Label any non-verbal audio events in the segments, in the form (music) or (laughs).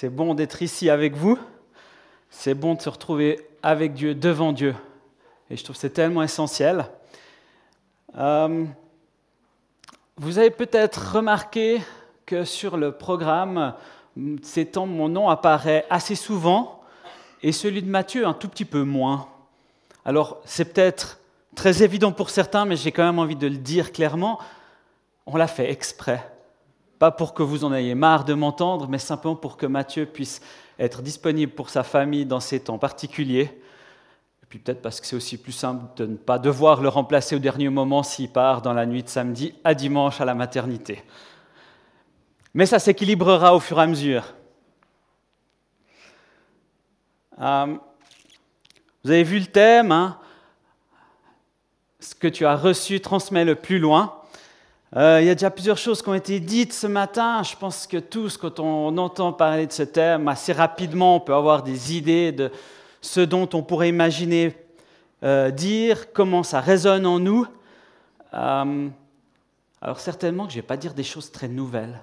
C'est bon d'être ici avec vous. C'est bon de se retrouver avec Dieu, devant Dieu. Et je trouve que c'est tellement essentiel. Euh, vous avez peut-être remarqué que sur le programme, ces temps, mon nom apparaît assez souvent et celui de Matthieu un tout petit peu moins. Alors c'est peut-être très évident pour certains, mais j'ai quand même envie de le dire clairement. On l'a fait exprès. Pas pour que vous en ayez marre de m'entendre, mais simplement pour que Matthieu puisse être disponible pour sa famille dans ces temps particuliers. Et puis peut-être parce que c'est aussi plus simple de ne pas devoir le remplacer au dernier moment s'il part dans la nuit de samedi à dimanche à la maternité. Mais ça s'équilibrera au fur et à mesure. Euh, vous avez vu le thème, hein? Ce que tu as reçu, transmets le plus loin. Euh, il y a déjà plusieurs choses qui ont été dites ce matin. Je pense que tous, quand on entend parler de ce thème, assez rapidement, on peut avoir des idées de ce dont on pourrait imaginer euh, dire, comment ça résonne en nous. Euh, alors certainement que je ne vais pas dire des choses très nouvelles.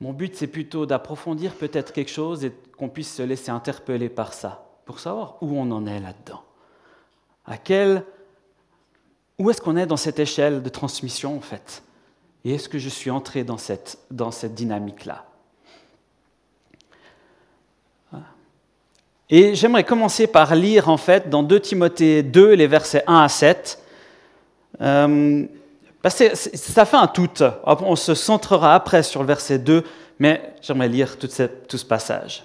Mon but, c'est plutôt d'approfondir peut-être quelque chose et qu'on puisse se laisser interpeller par ça, pour savoir où on en est là-dedans. À quel où est-ce qu'on est dans cette échelle de transmission en fait? Et est-ce que je suis entré dans cette, dans cette dynamique-là? Et j'aimerais commencer par lire en fait dans 2 Timothée 2, les versets 1 à 7. Euh, ça fait un tout. On se centrera après sur le verset 2, mais j'aimerais lire tout ce passage.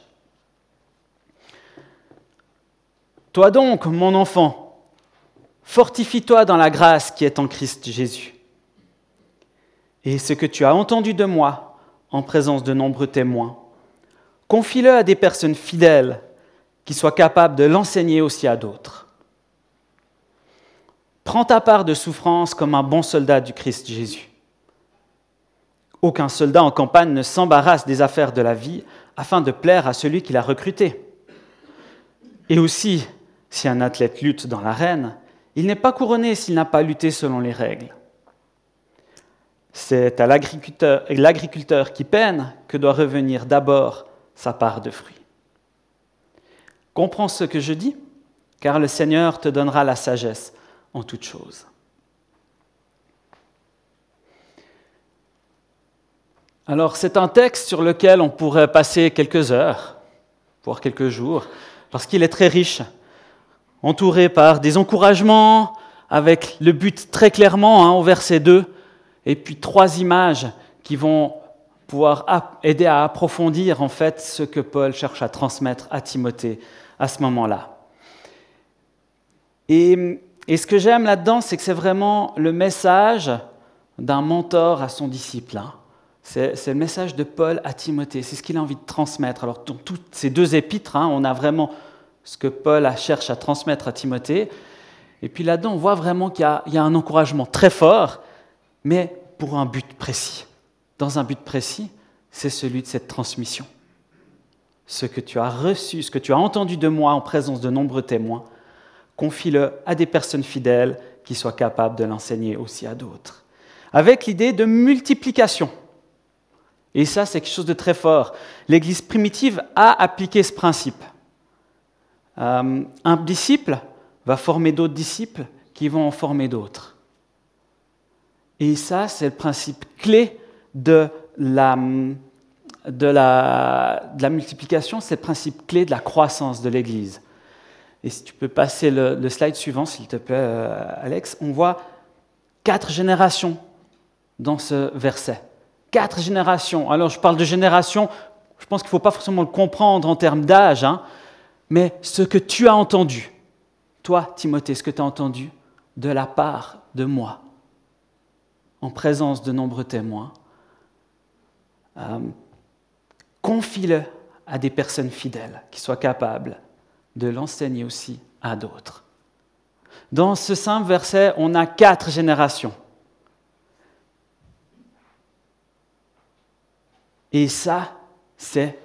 Toi donc, mon enfant, Fortifie-toi dans la grâce qui est en Christ Jésus. Et ce que tu as entendu de moi, en présence de nombreux témoins, confie-le à des personnes fidèles qui soient capables de l'enseigner aussi à d'autres. Prends ta part de souffrance comme un bon soldat du Christ Jésus. Aucun soldat en campagne ne s'embarrasse des affaires de la vie afin de plaire à celui qui l'a recruté. Et aussi, si un athlète lutte dans l'arène, il n'est pas couronné s'il n'a pas lutté selon les règles. C'est à l'agriculteur qui peine que doit revenir d'abord sa part de fruits. Comprends ce que je dis, car le Seigneur te donnera la sagesse en toutes choses. Alors c'est un texte sur lequel on pourrait passer quelques heures, voire quelques jours, parce qu'il est très riche entouré par des encouragements, avec le but très clairement au verset 2, et puis trois images qui vont pouvoir aider à approfondir en fait ce que Paul cherche à transmettre à Timothée à ce moment-là. Et, ce que j'aime là-dedans, c'est que c'est vraiment le message d'un mentor à son disciple. Hein. C'est le message de Paul à Timothée, c'est ce qu'il a envie de transmettre. Alors, dans toutes ces deux épîtres, hein, on a vraiment ce que Paul cherche à transmettre à Timothée. Et puis là-dedans, on voit vraiment qu'il y, a un encouragement très fort, mais pour un but précis. Dans un but précis, c'est celui de cette transmission. Ce que tu as reçu, ce que tu as entendu de moi en présence de nombreux témoins, confie-le à des personnes fidèles qui soient capables de l'enseigner aussi à d'autres. Avec l'idée de multiplication. Et ça, c'est quelque chose de très fort. L'Église primitive a appliqué ce principe. Euh, un disciple va former d'autres disciples qui vont en former d'autres. Et ça, c'est le principe clé de la, multiplication, c'est le principe clé de la croissance de l'Église. Et si tu peux passer le, slide suivant, s'il te plaît, euh, Alex, on voit quatre générations dans ce verset. Quatre générations. Alors, je parle de générations, je pense qu'il ne faut pas forcément le comprendre en termes d'âge, hein, mais ce que tu as entendu, toi, Timothée, ce que tu as entendu de la part de moi, en présence de nombreux témoins, euh, confie-le à des personnes fidèles qui soient capables de l'enseigner aussi à d'autres. Dans ce simple verset, on a quatre générations. Et ça, c'est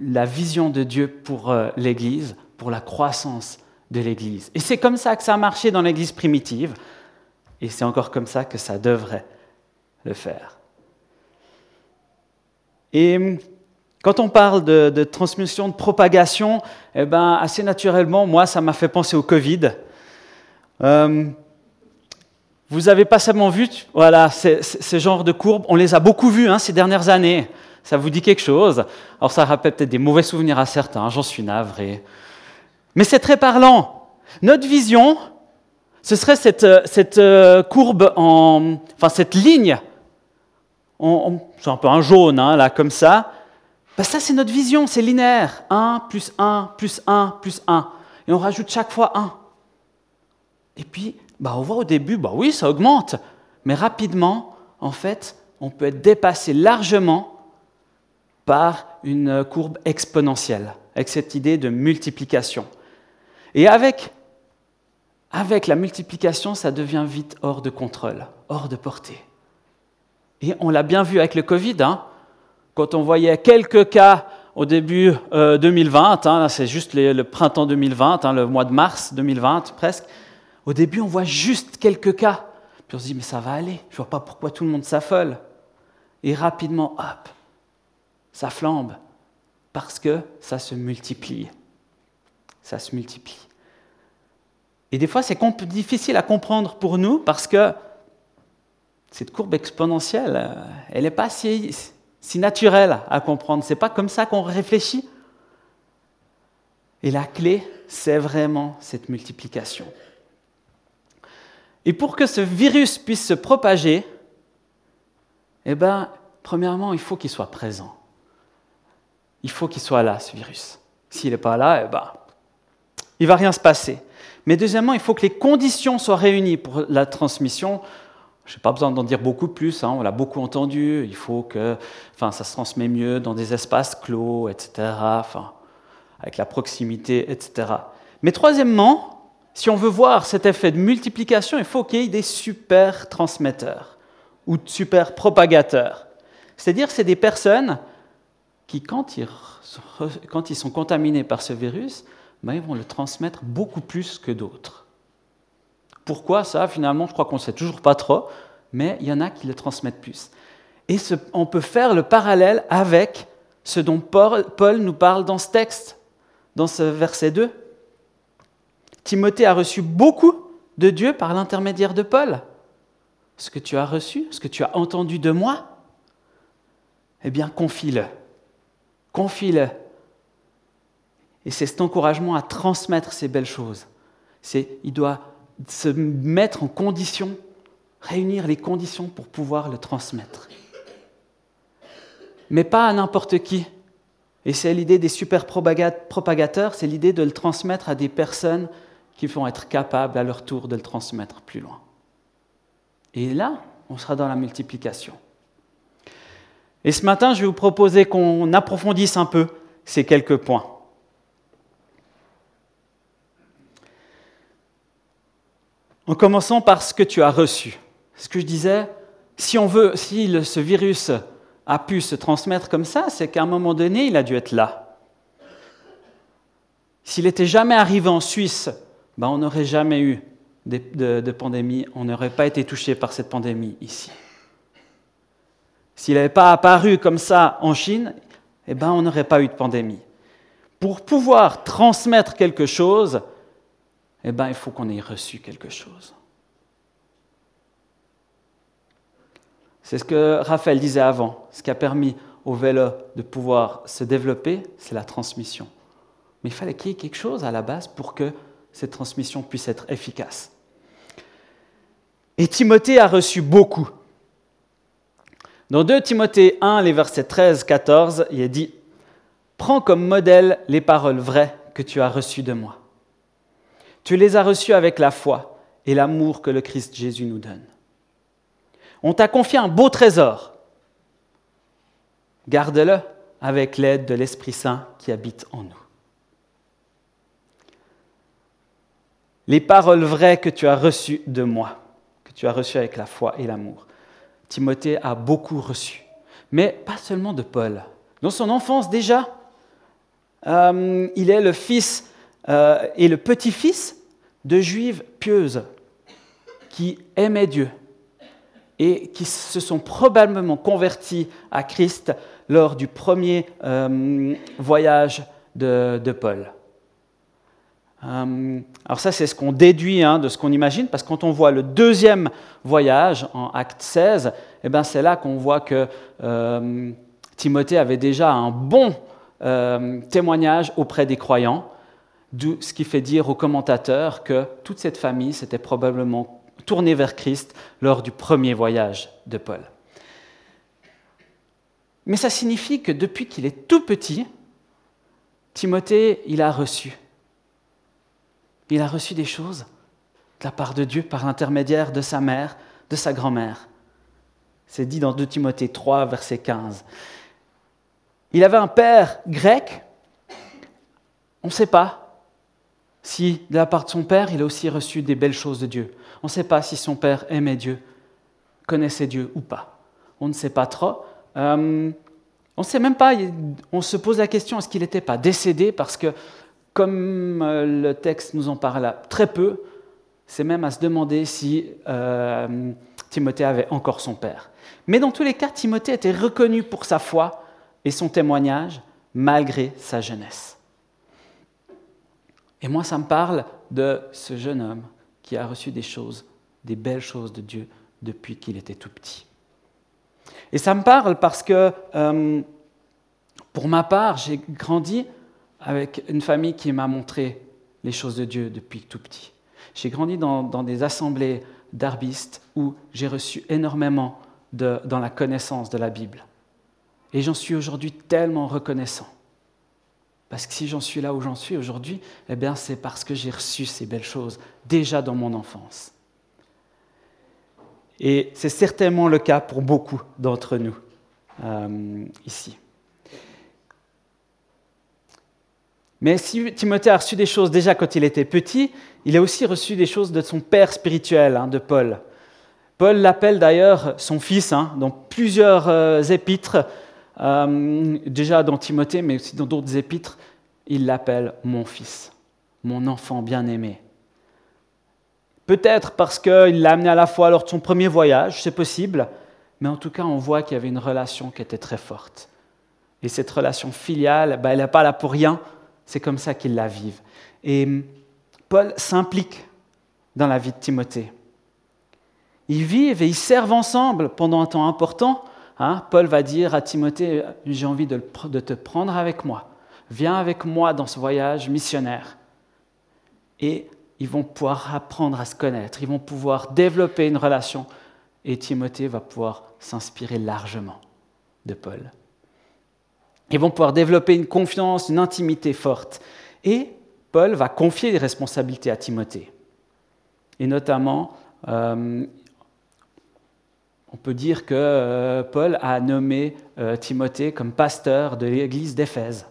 la vision de Dieu pour euh, l'Église, pour la croissance de l'Église. Et c'est comme ça que ça a marché dans l'Église primitive, et c'est encore comme ça que ça devrait le faire. Et Quand on parle de, transmission, de propagation, eh ben, assez naturellement, moi, ça m'a fait penser au Covid. Euh, vous avez pas seulement vu, voilà, ce genre de courbes, on les a beaucoup vues hein, ces dernières années. Ça vous dit quelque chose? Alors ça rappelle peut-être des mauvais souvenirs à certains, j'en suis navré. Mais c'est très parlant. Notre vision, ce serait cette, cette euh, courbe, en, enfin cette ligne, c'est un peu un jaune, hein, là, comme ça. Ben ça, c'est notre vision, c'est linéaire. 1 plus 1 plus 1 plus 1. Et on rajoute chaque fois 1. Et puis, bah, on voit au début, bah oui, ça augmente. Mais rapidement, en fait, on peut être dépassé largement par une courbe exponentielle, avec cette idée de multiplication. Et avec, avec la multiplication, ça devient vite hors de contrôle, hors de portée. Et on l'a bien vu avec le Covid, hein, quand on voyait quelques cas au début 2020, euh, hein, c'est juste le printemps 2020, hein, le mois de mars 2020 presque, au début on voit juste quelques cas. Puis on se dit, mais ça va aller, je ne vois pas pourquoi tout le monde s'affole. Et rapidement, hop, ça flambe, parce que ça se multiplie. Ça se multiplie. Et des fois, c'est difficile à comprendre pour nous parce que cette courbe exponentielle, euh, elle n'est pas si, naturelle à comprendre. Ce n'est pas comme ça qu'on réfléchit. Et la clé, c'est vraiment cette multiplication. Et pour que ce virus puisse se propager, eh ben, premièrement, il faut qu'il soit présent il faut qu'il soit là, ce virus. S'il n'est pas là, eh ben, il ne va rien se passer. Mais deuxièmement, il faut que les conditions soient réunies pour la transmission. Je n'ai pas besoin d'en dire beaucoup plus, hein, on l'a beaucoup entendu. Il faut que enfin, ça se transmet mieux dans des espaces clos, etc., enfin, avec la proximité, etc. Mais troisièmement, si on veut voir cet effet de multiplication, il faut qu'il y ait des super transmetteurs ou super propagateurs. C'est-à-dire c'est des personnes qui, quand ils, sont contaminés par ce virus, ben, ils vont le transmettre beaucoup plus que d'autres. Pourquoi ça? Finalement, je crois qu'on ne sait toujours pas trop, mais il y en a qui le transmettent plus. Et on peut faire le parallèle avec ce dont Paul, Paul nous parle dans ce texte, dans ce verset 2. Timothée a reçu beaucoup de Dieu par l'intermédiaire de Paul. Ce que tu as reçu, ce que tu as entendu de moi, eh bien, confie-le Confie-le. Et c'est cet encouragement à transmettre ces belles choses. C'est, il doit se mettre en condition, réunir les conditions pour pouvoir le transmettre. Mais pas à n'importe qui. Et c'est l'idée des super propagateurs, c'est l'idée de le transmettre à des personnes qui vont être capables à leur tour de le transmettre plus loin. Et là, on sera dans la multiplication. Et ce matin, je vais vous proposer qu'on approfondisse un peu ces quelques points. En commençant par ce que tu as reçu. Ce que je disais, si on veut, si ce virus a pu se transmettre comme ça, c'est qu'à un moment donné, il a dû être là. S'il n'était jamais arrivé en Suisse, ben on n'aurait jamais eu de pandémie, on n'aurait pas été touché par cette pandémie ici. S'il n'avait pas apparu comme ça en Chine, eh ben, on n'aurait pas eu de pandémie. Pour pouvoir transmettre quelque chose, eh ben, il faut qu'on ait reçu quelque chose. C'est ce que Raphaël disait avant. Ce qui a permis au vélo de pouvoir se développer, c'est la transmission. Mais il fallait qu'il y ait quelque chose à la base pour que cette transmission puisse être efficace. Et Timothée a reçu beaucoup. Dans 2 Timothée 1, les versets 13-14, il est dit Prends comme modèle les paroles vraies que tu as reçues de moi. Tu les as reçues avec la foi et l'amour que le Christ Jésus nous donne. On t'a confié un beau trésor. Garde-le avec l'aide de l'Esprit Saint qui habite en nous. Les paroles vraies que tu as reçues de moi, que tu as reçues avec la foi et l'amour. Timothée a beaucoup reçu, mais pas seulement de Paul. Dans son enfance déjà, euh, il est le fils euh, et le petit-fils de juives pieuses qui aimaient Dieu et qui se sont probablement convertis à Christ lors du premier euh, voyage de, Paul. Euh, alors ça, c'est ce qu'on déduit hein, de ce qu'on imagine, parce que quand on voit le deuxième voyage en acte 16, eh ben, c'est là qu'on voit que euh, Timothée avait déjà un bon témoignage auprès des croyants, ce qui fait dire aux commentateurs que toute cette famille s'était probablement tournée vers Christ lors du premier voyage de Paul. Mais ça signifie que depuis qu'il est tout petit, Timothée, il a reçu. Il a reçu des choses de la part de Dieu par l'intermédiaire de sa mère, de sa grand-mère. C'est dit dans 2 Timothée 3, verset 15. Il avait un père grec. On ne sait pas si de la part de son père, il a aussi reçu des belles choses de Dieu. On ne sait pas si son père aimait Dieu, connaissait Dieu ou pas. On ne sait pas trop. Euh, on ne sait même pas, on se pose la question, est-ce qu'il n'était pas décédé Parce que, comme euh, le texte nous en parle très peu, c'est même à se demander si euh, Timothée avait encore son père. Mais dans tous les cas, Timothée était reconnu pour sa foi et son témoignage, malgré sa jeunesse. Et moi, ça me parle de ce jeune homme qui a reçu des choses, des belles choses de Dieu depuis qu'il était tout petit. Et ça me parle parce que, euh, pour ma part, j'ai grandi avec une famille qui m'a montré les choses de Dieu depuis tout petit. J'ai grandi dans, des assemblées d'arbistes où j'ai reçu énormément dans la connaissance de la Bible. Et j'en suis aujourd'hui tellement reconnaissant. Parce que si j'en suis là où j'en suis aujourd'hui, eh bien c'est parce que j'ai reçu ces belles choses déjà dans mon enfance. Et c'est certainement le cas pour beaucoup d'entre nous euh, ici. Mais si Timothée a reçu des choses déjà quand il était petit, il a aussi reçu des choses de son père spirituel, hein, de Paul. Paul l'appelle d'ailleurs son fils hein, dans plusieurs euh, épîtres, euh, déjà dans Timothée, mais aussi dans d'autres épîtres, il l'appelle mon fils, mon enfant bien-aimé. Peut-être parce qu'il l'a amené à la fois lors de son premier voyage, c'est possible, mais en tout cas, on voit qu'il y avait une relation qui était très forte. Et cette relation filiale, ben, elle n'est pas là pour rien, c'est comme ça qu'ils la vivent. Et Paul s'implique dans la vie de Timothée. Ils vivent et ils servent ensemble pendant un temps important. Hein. Paul va dire à Timothée, j'ai envie de te prendre avec moi. Viens avec moi dans ce voyage missionnaire. Et ils vont pouvoir apprendre à se connaître, ils vont pouvoir développer une relation et Timothée va pouvoir s'inspirer largement de Paul. Ils vont pouvoir développer une confiance, une intimité forte. Et Paul va confier des responsabilités à Timothée. Et notamment, euh, on peut dire que euh, Paul a nommé euh, Timothée comme pasteur de l'église d'Éphèse.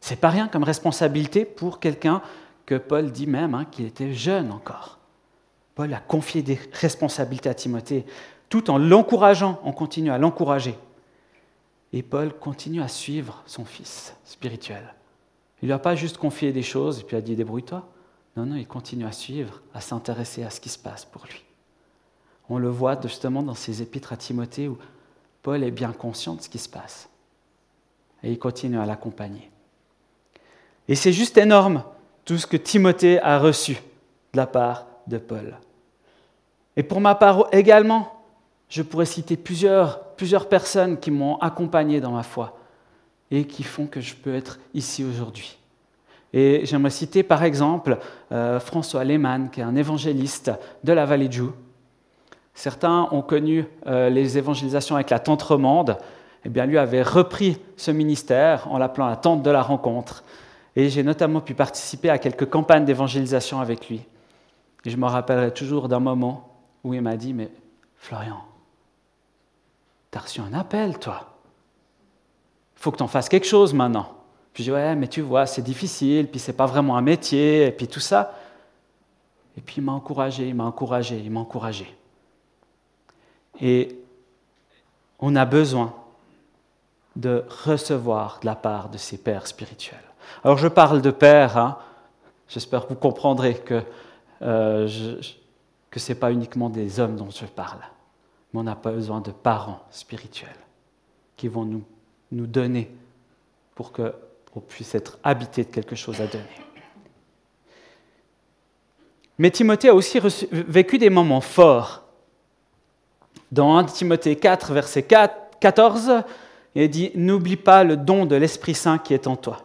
C'est pas rien comme responsabilité pour quelqu'un que Paul dit même hein, qu'il était jeune encore. Paul a confié des responsabilités à Timothée, tout en l'encourageant, on continue à l'encourager. Et Paul continue à suivre son fils spirituel. Il ne lui a pas juste confié des choses et puis a dit débrouille-toi. Non, non, il continue à suivre, à s'intéresser à ce qui se passe pour lui. On le voit justement dans ses épîtres à Timothée où Paul est bien conscient de ce qui se passe. Et il continue à l'accompagner. Et c'est juste énorme tout ce que Timothée a reçu de la part de Paul. Et pour ma part également, je pourrais citer plusieurs, plusieurs personnes qui m'ont accompagné dans ma foi et qui font que je peux être ici aujourd'hui. Et j'aimerais citer par exemple euh, François Lehmann, qui est un évangéliste de la vallée de Joux. Certains ont connu euh, les évangélisations avec la tente romande. Eh bien, lui avait repris ce ministère en l'appelant la tente de la rencontre. Et j'ai notamment pu participer à quelques campagnes d'évangélisation avec lui. Et je me rappellerai toujours d'un moment où il m'a dit, mais Florian, t'as reçu un appel, toi. Il faut que tu en fasses quelque chose maintenant. Puis je dis, ouais, mais tu vois, c'est difficile, puis c'est pas vraiment un métier, et puis tout ça. Et puis il m'a encouragé, il m'a encouragé, il m'a encouragé. Et on a besoin de recevoir de la part de ses pères spirituels. Alors je parle de père, hein. j'espère que vous comprendrez que, euh, que ce n'est pas uniquement des hommes dont je parle, mais on n'a pas besoin de parents spirituels qui vont nous nous donner pour qu'on puisse être habité de quelque chose à donner. Mais Timothée a aussi vécu des moments forts. Dans 1 Timothée 4, verset 14, il dit N'oublie pas le don de l'Esprit Saint qui est en toi.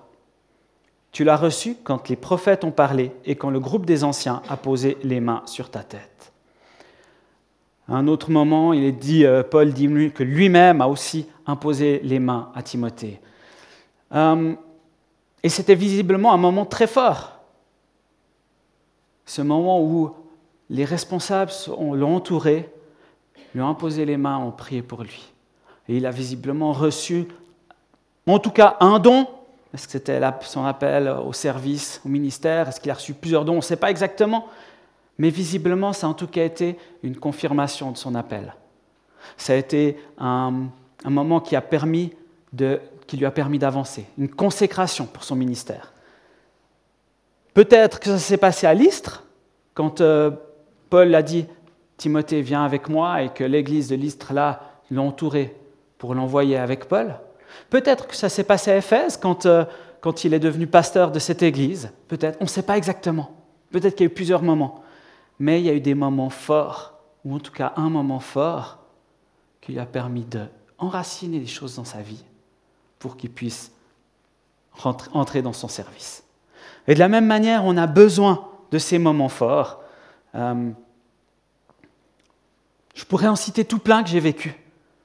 Tu l'as reçu quand les prophètes ont parlé et quand le groupe des anciens a posé les mains sur ta tête. Un autre moment, il est dit, euh, Paul dit que lui-même a aussi imposé les mains à Timothée. Euh, et c'était visiblement un moment très fort. Ce moment où les responsables l'ont entouré, lui ont imposé les mains, ont prié pour lui. Et il a visiblement reçu, en tout cas, un don. Est-ce que c'était son appel au service, au ministère? Est-ce qu'il a reçu plusieurs dons? On ne sait pas exactement. Mais visiblement, ça a en tout cas été une confirmation de son appel. Ça a été un, moment qui, lui a permis d'avancer, une consécration pour son ministère. Peut-être que ça s'est passé à l'Istre, quand euh, Paul a dit Timothée, viens avec moi, et que l'église de l'Istre, l'a entouré pour l'envoyer avec Paul. Peut-être que ça s'est passé à Éphèse, quand, euh, quand il est devenu pasteur de cette église. Peut-être, on ne sait pas exactement. Peut-être qu'il y a eu plusieurs moments mais il y a eu des moments forts, ou en tout cas un moment fort, qui lui a permis d'enraciner des choses dans sa vie pour qu'il puisse entrer dans son service. Et de la même manière, on a besoin de ces moments forts. Euh, je pourrais en citer tout plein que j'ai vécu,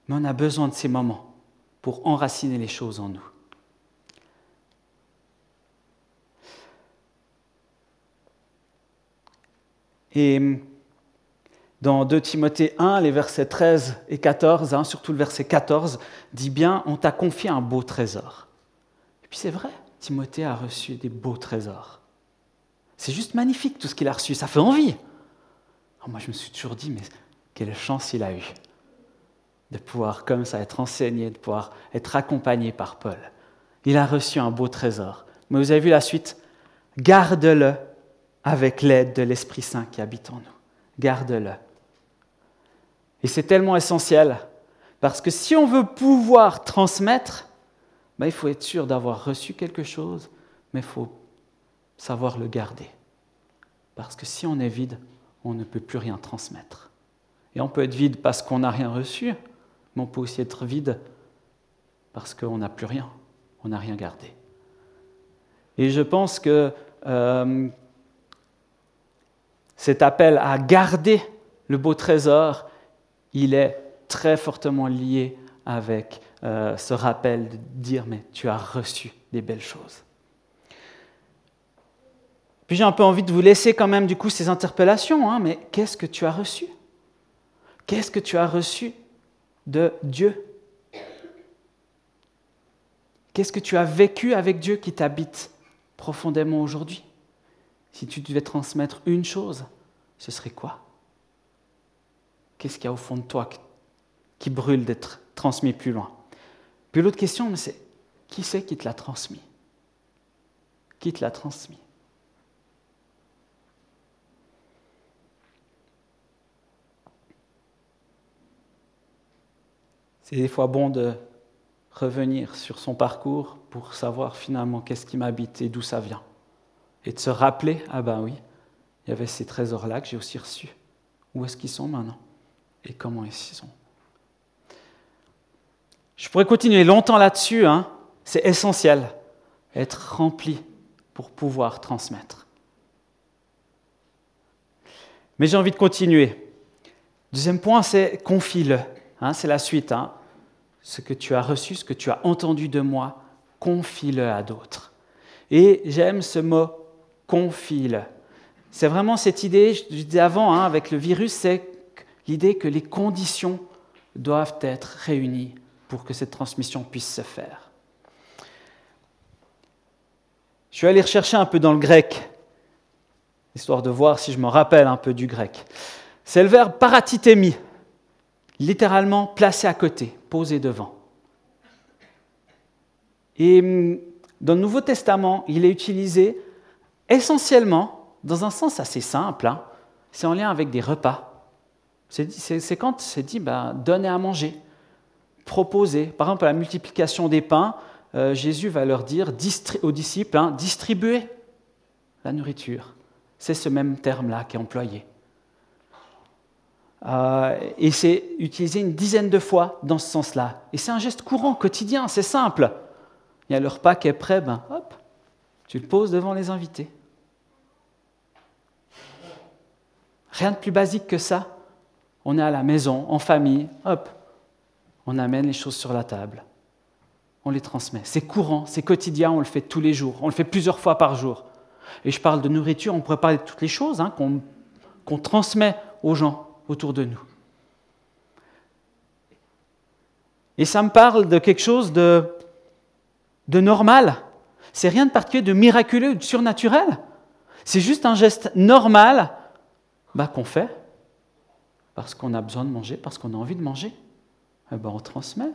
mais on a besoin de ces moments pour enraciner les choses en nous. Et dans 2 Timothée 1, les versets 13 et 14, hein, surtout le verset 14, dit bien, on t'a confié un beau trésor. Et puis c'est vrai, Timothée a reçu des beaux trésors. C'est juste magnifique tout ce qu'il a reçu, ça fait envie. Moi je me suis toujours dit, mais quelle chance il a eu de pouvoir comme ça être enseigné, de pouvoir être accompagné par Paul. Il a reçu un beau trésor. Mais vous avez vu la suite? Garde-le avec l'aide de l'Esprit Saint qui habite en nous. Garde-le. Et c'est tellement essentiel, parce que si on veut pouvoir transmettre, ben, il faut être sûr d'avoir reçu quelque chose, mais il faut savoir le garder. Parce que si on est vide, on ne peut plus rien transmettre. Et on peut être vide parce qu'on n'a rien reçu, mais on peut aussi être vide parce qu'on n'a plus rien, on n'a rien gardé. Et je pense que euh, cet appel à garder le beau trésor, il est très fortement lié avec euh, ce rappel de dire, mais tu as reçu des belles choses. Puis j'ai un peu envie de vous laisser quand même du coup ces interpellations, hein, mais qu'est-ce que tu as reçu? Qu'est-ce que tu as reçu de Dieu? Qu'est-ce que tu as vécu avec Dieu qui t'habite profondément aujourd'hui? Si tu devais transmettre une chose, ce serait quoi? Qu'est-ce qu'il y a au fond de toi qui brûle d'être transmis plus loin? Puis l'autre question, c'est qui c'est qui te l'a transmis? Qui te l'a transmis? C'est des fois bon de revenir sur son parcours pour savoir finalement qu'est-ce qui m'habite et d'où ça vient et de se rappeler, ah ben oui, il y avait ces trésors-là que j'ai aussi reçus. Où est-ce qu'ils sont maintenant? Et comment ils sont? Je pourrais continuer longtemps là-dessus, hein. c'est essentiel, être rempli pour pouvoir transmettre. Mais j'ai envie de continuer. Deuxième point, c'est confie-le. Hein, c'est la suite. Hein. Ce que tu as reçu, ce que tu as entendu de moi, confie-le à d'autres. Et j'aime ce mot confie-le. C'est vraiment cette idée, je disais avant, hein, avec le virus, c'est l'idée que les conditions doivent être réunies pour que cette transmission puisse se faire. Je suis allé rechercher un peu dans le grec, histoire de voir si je me rappelle un peu du grec. C'est le verbe paratitémi, littéralement placé à côté, posé devant. Et hum, dans le Nouveau Testament, il est utilisé essentiellement, dans un sens assez simple, hein, c'est en lien avec des repas. C'est quand c'est dit, ben, donner à manger. proposer. Par exemple, la multiplication des pains, euh, Jésus va leur dire aux disciples, hein, distribuez la nourriture. C'est ce même terme-là qui est employé. Euh, et c'est utilisé une dizaine de fois dans ce sens-là. Et c'est un geste courant, quotidien, c'est simple. Il y a le repas qui est prêt, ben hop, tu le poses devant les invités. Rien de plus basique que ça. On est à la maison, en famille, hop, on amène les choses sur la table. On les transmet. C'est courant, c'est quotidien, on le fait tous les jours, on le fait plusieurs fois par jour. Et je parle de nourriture, on pourrait parler de toutes les choses hein, qu'on transmet aux gens autour de nous. Et ça me parle de quelque chose de, de normal. C'est rien de particulier, de miraculeux de surnaturel. C'est juste un geste normal bah, qu'on fait parce qu'on a besoin de manger, parce qu'on a envie de manger. Eh ben, on transmet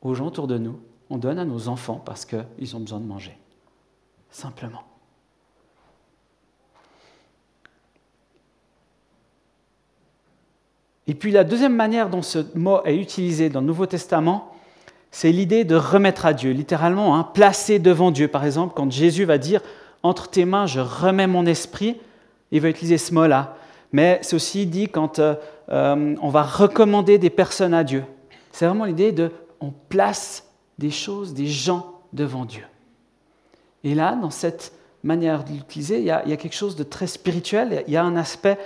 aux gens autour de nous. On donne à nos enfants parce qu'ils ont besoin de manger. Simplement. Et puis la deuxième manière dont ce mot est utilisé dans le Nouveau Testament, c'est l'idée de remettre à Dieu, littéralement, hein, placer devant Dieu. Par exemple, quand Jésus va dire Entre tes mains, je remets mon esprit, il va utiliser ce mot-là. Mais c'est aussi dit quand euh, on va recommander des personnes à Dieu. C'est vraiment l'idée de on place des choses, des gens devant Dieu. Et là, dans cette manière de l'utiliser, il, y a quelque chose de très spirituel, il y a un aspect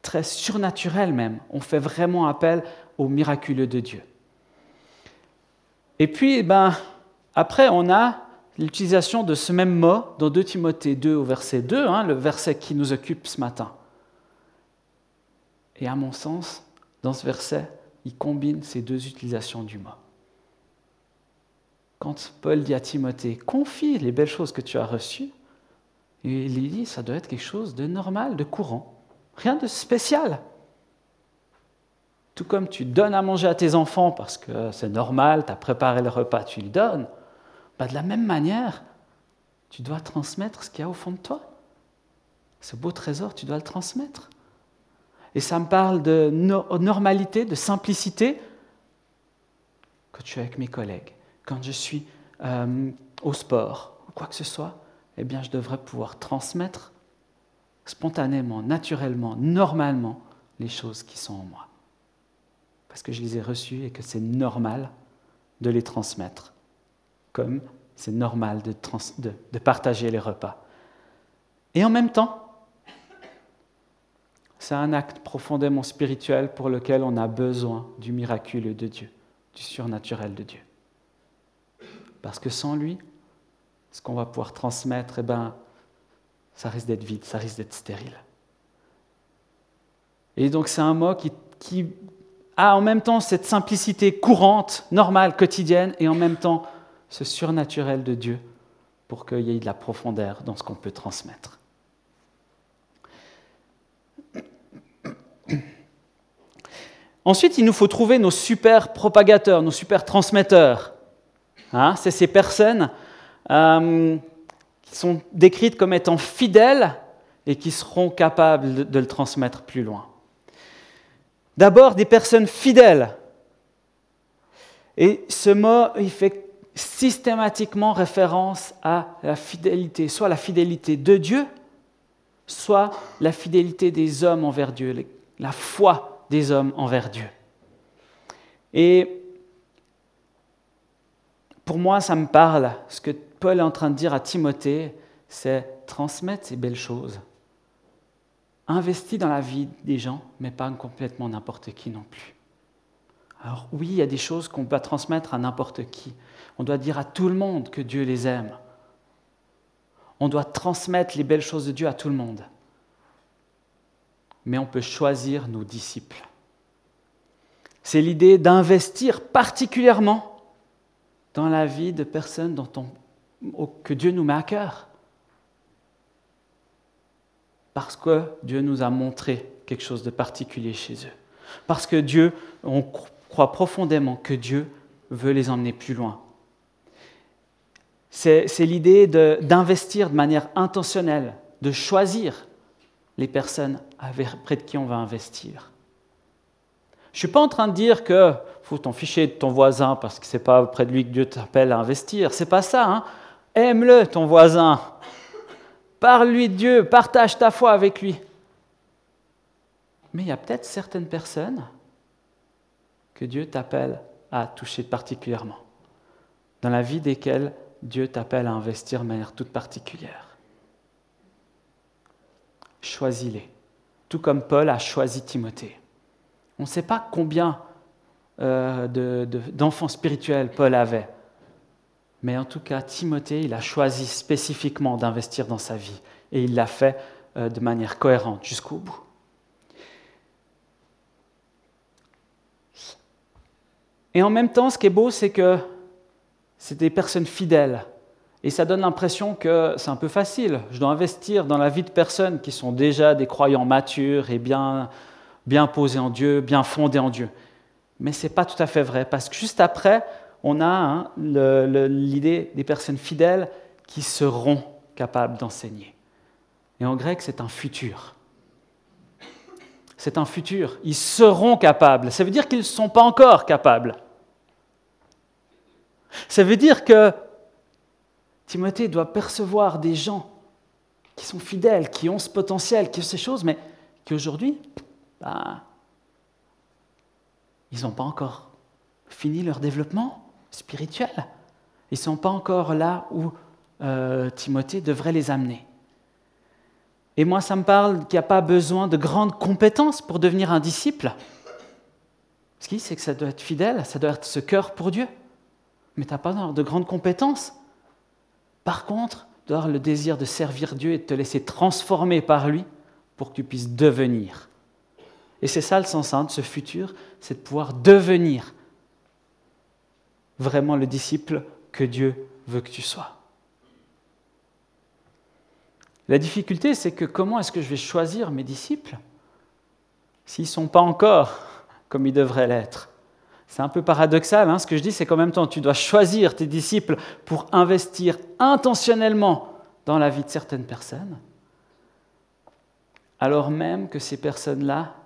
très surnaturel même. On fait vraiment appel au miraculeux de Dieu. Et puis, eh ben, après, on a l'utilisation de ce même mot dans 2 Timothée 2 au verset 2, hein, le verset qui nous occupe ce matin. Et à mon sens, dans ce verset, il combine ces deux utilisations du mot. Quand Paul dit à Timothée, confie les belles choses que tu as reçues, il dit, ça doit être quelque chose de normal, de courant. Rien de spécial. Tout comme tu donnes à manger à tes enfants parce que c'est normal, tu as préparé le repas, tu le donnes, bah de la même manière, tu dois transmettre ce qu'il y a au fond de toi. Ce beau trésor, tu dois le transmettre. Et ça me parle de normalité, de simplicité. Quand je suis avec mes collègues, quand je suis euh, au sport, ou quoi que ce soit, eh bien, je devrais pouvoir transmettre spontanément, naturellement, normalement les choses qui sont en moi. Parce que je les ai reçues et que c'est normal de les transmettre, comme c'est normal de, de, partager les repas. Et en même temps, c'est un acte profondément spirituel pour lequel on a besoin du miraculeux de Dieu, du surnaturel de Dieu. Parce que sans lui, ce qu'on va pouvoir transmettre, eh ben, ça risque d'être vide, ça risque d'être stérile. Et donc c'est un mot qui, a en même temps cette simplicité courante, normale, quotidienne, et en même temps ce surnaturel de Dieu pour qu'il y ait de la profondeur dans ce qu'on peut transmettre. Ensuite, il nous faut trouver nos super propagateurs, nos super transmetteurs. Hein, c'est ces personnes euh, sont décrites comme étant fidèles et qui seront capables de le transmettre plus loin. D'abord, des personnes fidèles. Et ce mot, il fait systématiquement référence à la fidélité, soit la fidélité de Dieu, soit la fidélité des hommes envers Dieu, la foi des hommes envers Dieu. Et pour moi, ça me parle, ce que Paul est en train de dire à Timothée, c'est transmettre ces belles choses. Investis dans la vie des gens, mais pas complètement n'importe qui non plus. Alors oui, il y a des choses qu'on peut transmettre à n'importe qui. On doit dire à tout le monde que Dieu les aime. On doit transmettre les belles choses de Dieu à tout le monde. Mais on peut choisir nos disciples. C'est l'idée d'investir particulièrement dans la vie de personnes dont on que Dieu nous met à cœur. Parce que Dieu nous a montré quelque chose de particulier chez eux. Parce que Dieu, on croit profondément que Dieu veut les emmener plus loin. C'est l'idée d'investir de, manière intentionnelle, de choisir les personnes près de qui on va investir. Je ne suis pas en train de dire que faut t'en ficher de ton voisin parce que ce n'est pas auprès de lui que Dieu t'appelle à investir. C'est pas ça. Hein. Aime-le, ton voisin. Parle-lui de Dieu, partage ta foi avec lui. Mais il y a peut-être certaines personnes que Dieu t'appelle à toucher particulièrement, dans la vie desquelles Dieu t'appelle à investir de manière toute particulière. Choisis-les, tout comme Paul a choisi Timothée. On ne sait pas combien euh, d'enfants spirituels Paul avait, mais en tout cas, Timothée, il a choisi spécifiquement d'investir dans sa vie, et il l'a fait euh, de manière cohérente jusqu'au bout. Et en même temps, ce qui est beau, c'est que c'est des personnes fidèles. Et ça donne l'impression que c'est un peu facile. Je dois investir dans la vie de personnes qui sont déjà des croyants matures et bien, bien posés en Dieu, bien fondés en Dieu. Mais ce n'est pas tout à fait vrai, parce que juste après, on a hein, l'idée des personnes fidèles qui seront capables d'enseigner. Et en grec, c'est un futur. C'est un futur. Ils seront capables. Ça veut dire qu'ils ne sont pas encore capables. Ça veut dire que Timothée doit percevoir des gens qui sont fidèles, qui ont ce potentiel, qui ont ces choses, mais qui aujourd'hui, bah, ils n'ont pas encore fini leur développement spirituel. Ils ne sont pas encore là où euh, Timothée devrait les amener. Et moi, ça me parle qu'il n'y a pas besoin de grandes compétences pour devenir un disciple. Ce qui, c'est que ça doit être fidèle, ça doit être ce cœur pour Dieu mais tu n'as pas de grandes compétences. Par contre, tu le désir de servir Dieu et de te laisser transformer par lui pour que tu puisses devenir. Et c'est ça le sens hein, de ce futur, c'est de pouvoir devenir vraiment le disciple que Dieu veut que tu sois. La difficulté, c'est que comment est-ce que je vais choisir mes disciples s'ils ne sont pas encore comme ils devraient l'être? C'est un peu paradoxal, hein, ce que je dis, c'est qu'en même temps, tu dois choisir tes disciples pour investir intentionnellement dans la vie de certaines personnes, alors même que ces personnes-là,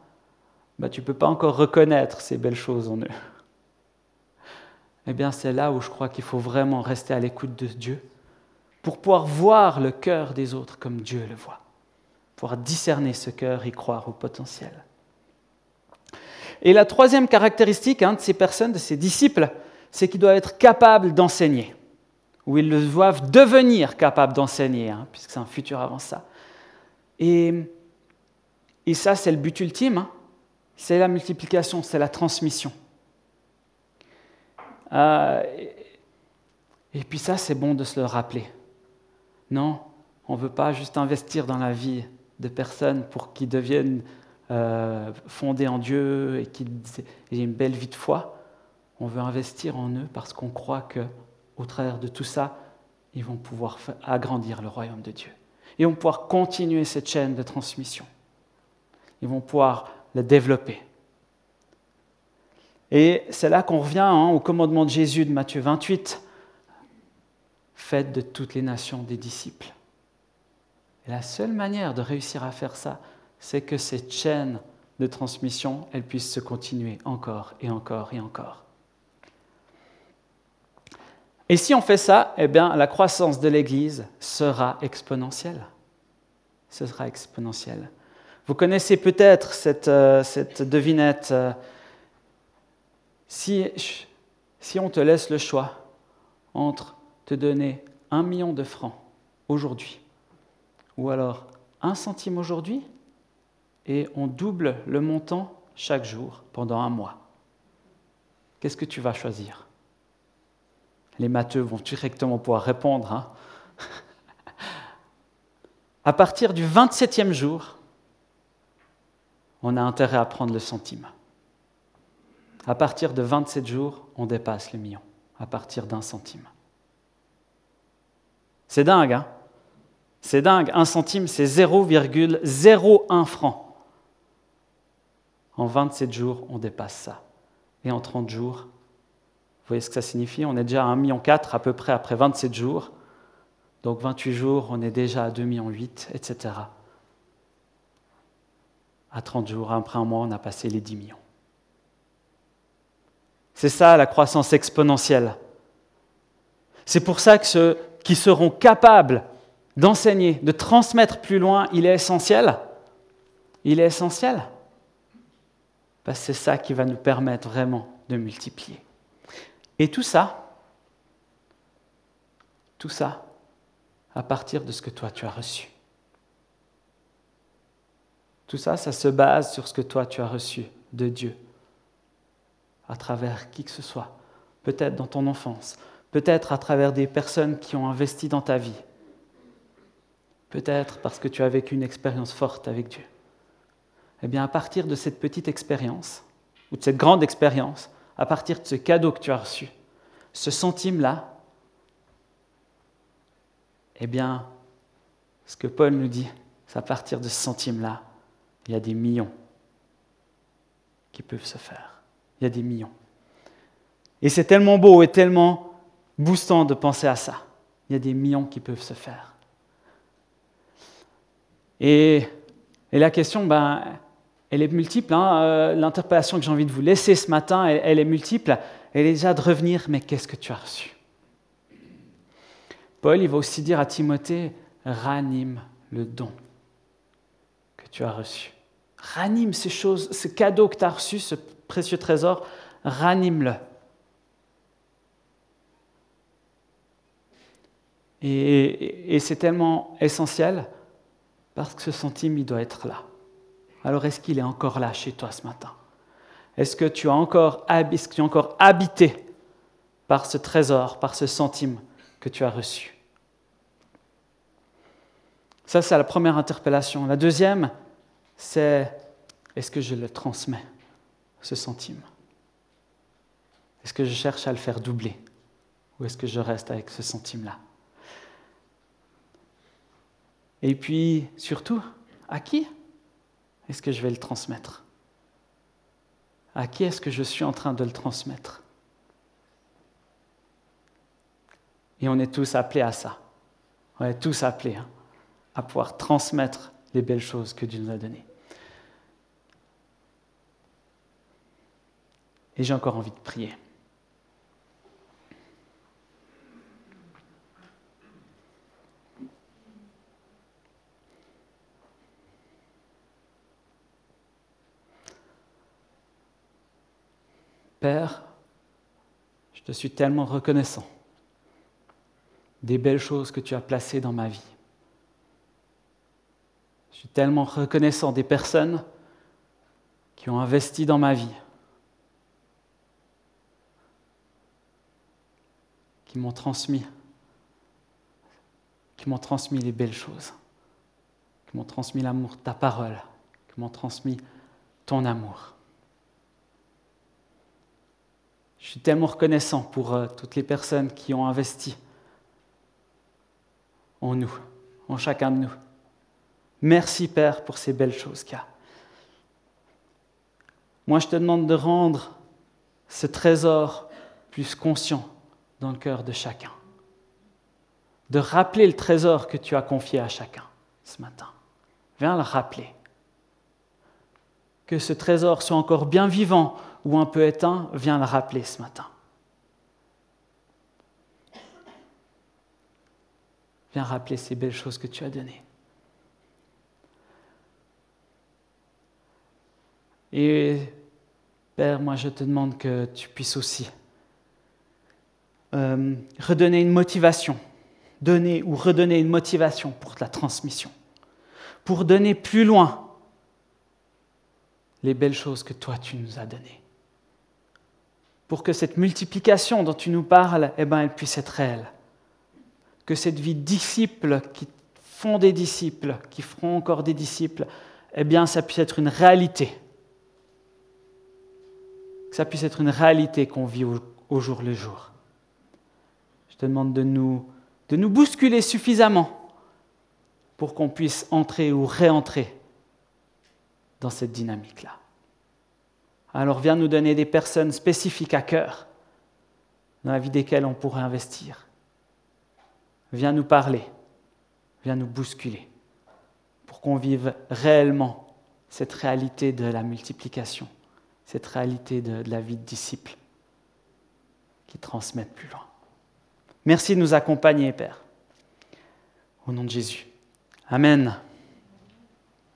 bah, tu ne peux pas encore reconnaître ces belles choses en eux. Eh bien, c'est là où je crois qu'il faut vraiment rester à l'écoute de Dieu pour pouvoir voir le cœur des autres comme Dieu le voit, pouvoir discerner ce cœur et croire au potentiel. Et la troisième caractéristique hein, de ces personnes, de ces disciples, c'est qu'ils doivent être capables d'enseigner, ou ils doivent devenir capables d'enseigner, hein, puisque c'est un futur avant ça. Et, ça, c'est le but ultime, hein. c'est la multiplication, c'est la transmission. Euh, et puis ça, c'est bon de se le rappeler. Non, on ne veut pas juste investir dans la vie de personnes pour qu'ils deviennent euh, fondés en Dieu et qui aient une belle vie de foi, on veut investir en eux parce qu'on croit que, au travers de tout ça, ils vont pouvoir agrandir le royaume de Dieu. Ils vont pouvoir continuer cette chaîne de transmission. Ils vont pouvoir la développer. Et c'est là qu'on revient hein, au commandement de Jésus de Matthieu 28. Faites de toutes les nations des disciples. Et la seule manière de réussir à faire ça, c'est que cette chaîne de transmission, elle puisse se continuer encore et encore et encore. Et si on fait ça, eh bien, la croissance de l'Église sera exponentielle. Ce sera exponentielle. Vous connaissez peut-être cette, euh, devinette. Euh, si, si on te laisse le choix entre te donner un million de francs aujourd'hui, ou alors un centime aujourd'hui, et on double le montant chaque jour pendant un mois. Qu'est-ce que tu vas choisir? Les matheux vont directement pouvoir répondre. Hein. (laughs) à partir du 27e jour, on a intérêt à prendre le centime. À partir de 27 jours, on dépasse le million, à partir d'un centime. C'est dingue, hein C'est dingue. Un centime, c'est 0,01 francs. En 27 jours, on dépasse ça. Et en 30 jours, vous voyez ce que ça signifie? On est déjà à 1,4 million à peu près après 27 jours. Donc 28 jours, on est déjà à 2,8 millions, etc. À 30 jours, après un mois, on a passé les 10 millions. C'est ça la croissance exponentielle. C'est pour ça que ceux qui seront capables d'enseigner, de transmettre plus loin, il est essentiel. Il est essentiel. Que c'est ça qui va nous permettre vraiment de multiplier. Et tout ça, tout ça, à partir de ce que toi tu as reçu. Tout ça, ça se base sur ce que toi tu as reçu de Dieu, à travers qui que ce soit, peut-être dans ton enfance, peut-être à travers des personnes qui ont investi dans ta vie, peut-être parce que tu as vécu une expérience forte avec Dieu. Eh bien, à partir de cette petite expérience, ou de cette grande expérience, à partir de ce cadeau que tu as reçu, ce centime-là, eh bien, ce que Paul nous dit, c'est à partir de ce centime-là, il y a des millions qui peuvent se faire. Il y a des millions. Et c'est tellement beau et tellement boostant de penser à ça. Il y a des millions qui peuvent se faire. Et, la question, ben, elle est multiple. Hein. Euh, l'interpellation que j'ai envie de vous laisser ce matin, elle, est multiple. Elle est déjà de revenir, mais qu'est-ce que tu as reçu? Paul, il va aussi dire à Timothée, ranime le don que tu as reçu. Ranime ces choses, ce cadeau que tu as reçu, ce précieux trésor, ranime-le. Et, et c'est tellement essentiel parce que ce centime, il doit être là. Alors est-ce qu'il est encore là chez toi ce matin? Est-ce que tu as encore, habité par ce trésor, par ce centime que tu as reçu? Ça, c'est la première interpellation. La deuxième, c'est est-ce que je le transmets, ce centime? Est-ce que je cherche à le faire doubler? Ou est-ce que je reste avec ce centime-là? Et puis, surtout, à qui est-ce que je vais le transmettre? À qui est-ce que je suis en train de le transmettre? Et on est tous appelés à ça. On est tous appelés hein, à pouvoir transmettre les belles choses que Dieu nous a données. Et j'ai encore envie de prier. Père, je te suis tellement reconnaissant des belles choses que tu as placées dans ma vie. Je suis tellement reconnaissant des personnes qui ont investi dans ma vie, qui m'ont transmis, qui m'ont transmis les belles choses, qui m'ont transmis l'amour ta parole, qui m'ont transmis ton amour. Je suis tellement reconnaissant pour euh, toutes les personnes qui ont investi en nous, en chacun de nous. Merci Père pour ces belles choses qu'il y a. Moi, je te demande de rendre ce trésor plus conscient dans le cœur de chacun. De rappeler le trésor que tu as confié à chacun ce matin. Viens le rappeler. Que ce trésor soit encore bien vivant ou un peu éteint, viens le rappeler ce matin. Viens rappeler ces belles choses que tu as données. Et Père, moi je te demande que tu puisses aussi euh, redonner une motivation, donner ou redonner une motivation pour la transmission, pour donner plus loin les belles choses que toi tu nous as données pour que cette multiplication dont tu nous parles, eh ben, elle puisse être réelle. Que cette vie de disciples qui font des disciples, qui feront encore des disciples, eh bien, ça puisse être une réalité. Que ça puisse être une réalité qu'on vit au, jour le jour. Je te demande de nous, de nous bousculer suffisamment pour qu'on puisse entrer ou réentrer dans cette dynamique-là. Alors viens nous donner des personnes spécifiques à cœur dans la vie desquelles on pourrait investir. Viens nous parler, viens nous bousculer pour qu'on vive réellement cette réalité de la multiplication, cette réalité de, la vie de disciple qui transmettent plus loin. Merci de nous accompagner, Père. Au nom de Jésus. Amen.